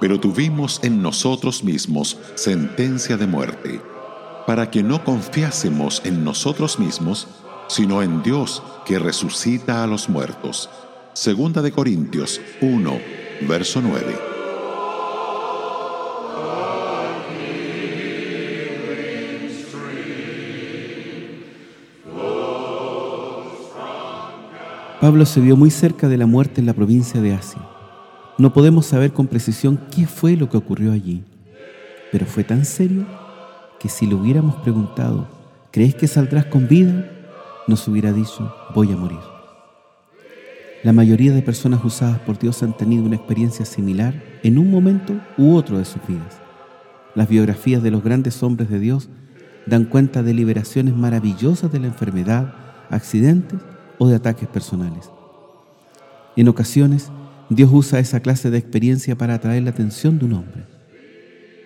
Pero tuvimos en nosotros mismos sentencia de muerte, para que no confiásemos en nosotros mismos, sino en Dios que resucita a los muertos. Segunda de Corintios 1, verso 9. Pablo se vio muy cerca de la muerte en la provincia de Asia. No podemos saber con precisión qué fue lo que ocurrió allí, pero fue tan serio que si le hubiéramos preguntado, ¿crees que saldrás con vida? Nos hubiera dicho, voy a morir. La mayoría de personas usadas por Dios han tenido una experiencia similar en un momento u otro de sus vidas. Las biografías de los grandes hombres de Dios dan cuenta de liberaciones maravillosas de la enfermedad, accidentes o de ataques personales. En ocasiones, Dios usa esa clase de experiencia para atraer la atención de un hombre.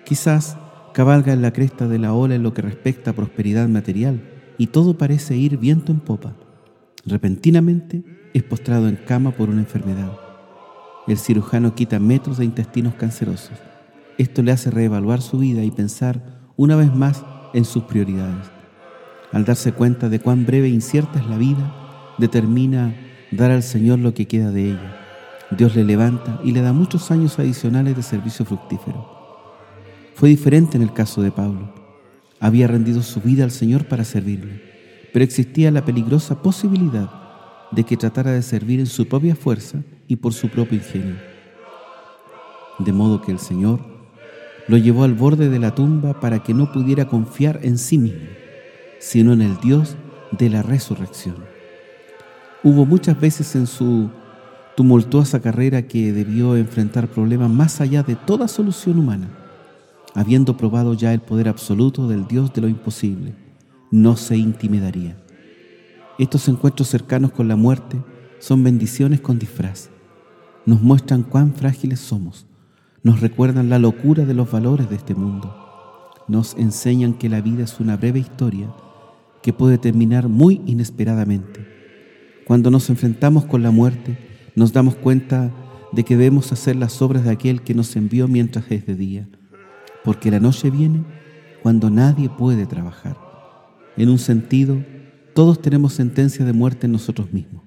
Quizás cabalga en la cresta de la ola en lo que respecta a prosperidad material y todo parece ir viento en popa. Repentinamente es postrado en cama por una enfermedad. El cirujano quita metros de intestinos cancerosos. Esto le hace reevaluar su vida y pensar una vez más en sus prioridades. Al darse cuenta de cuán breve e incierta es la vida, determina dar al Señor lo que queda de ella Dios le levanta y le da muchos años adicionales de servicio fructífero. Fue diferente en el caso de Pablo. Había rendido su vida al Señor para servirle, pero existía la peligrosa posibilidad de que tratara de servir en su propia fuerza y por su propio ingenio. De modo que el Señor lo llevó al borde de la tumba para que no pudiera confiar en sí mismo, sino en el Dios de la resurrección. Hubo muchas veces en su tumultuosa carrera que debió enfrentar problemas más allá de toda solución humana. Habiendo probado ya el poder absoluto del Dios de lo imposible, no se intimidaría. Estos encuentros cercanos con la muerte son bendiciones con disfraz. Nos muestran cuán frágiles somos. Nos recuerdan la locura de los valores de este mundo. Nos enseñan que la vida es una breve historia que puede terminar muy inesperadamente. Cuando nos enfrentamos con la muerte, nos damos cuenta de que debemos hacer las obras de aquel que nos envió mientras es de día, porque la noche viene cuando nadie puede trabajar. En un sentido, todos tenemos sentencia de muerte en nosotros mismos,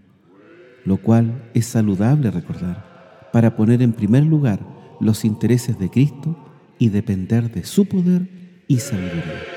lo cual es saludable recordar para poner en primer lugar los intereses de Cristo y depender de su poder y sabiduría.